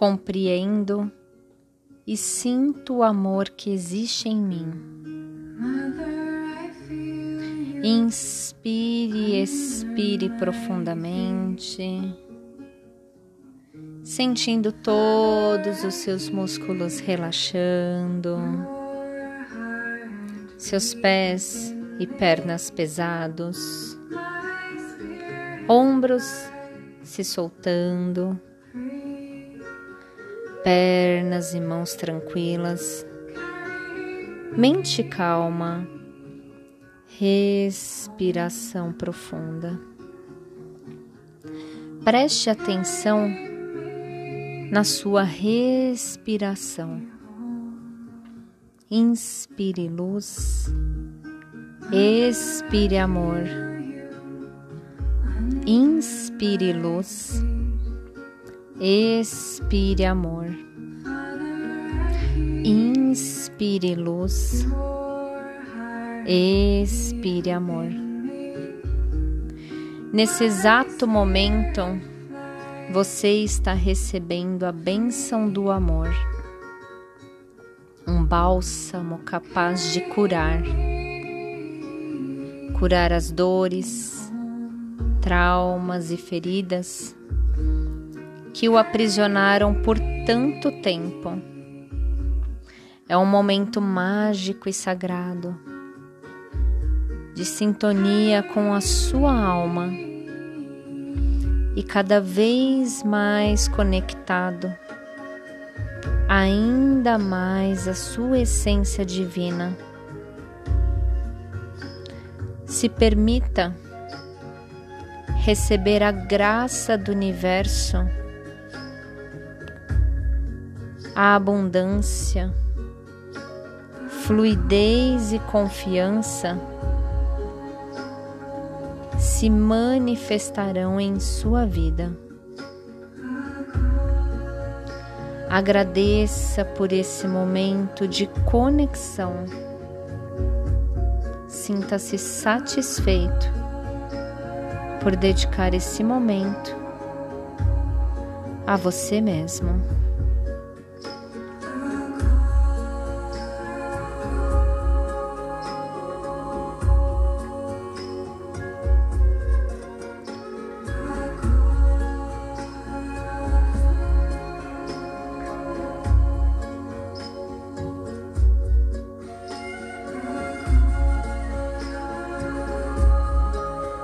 compreendo e sinto o amor que existe em mim. Inspire e expire profundamente, sentindo todos os seus músculos relaxando, seus pés e pernas pesados, ombros se soltando pernas e mãos tranquilas, mente calma, respiração profunda. Preste atenção na sua respiração. Inspire luz, expire amor. Inspire luz Expire amor. Inspire luz. Expire amor. Nesse exato momento, você está recebendo a bênção do amor, um bálsamo capaz de curar, curar as dores, traumas e feridas que o aprisionaram por tanto tempo. É um momento mágico e sagrado, de sintonia com a sua alma e cada vez mais conectado ainda mais à sua essência divina. Se permita receber a graça do universo a abundância, fluidez e confiança se manifestarão em sua vida. Agradeça por esse momento de conexão. Sinta-se satisfeito por dedicar esse momento a você mesmo.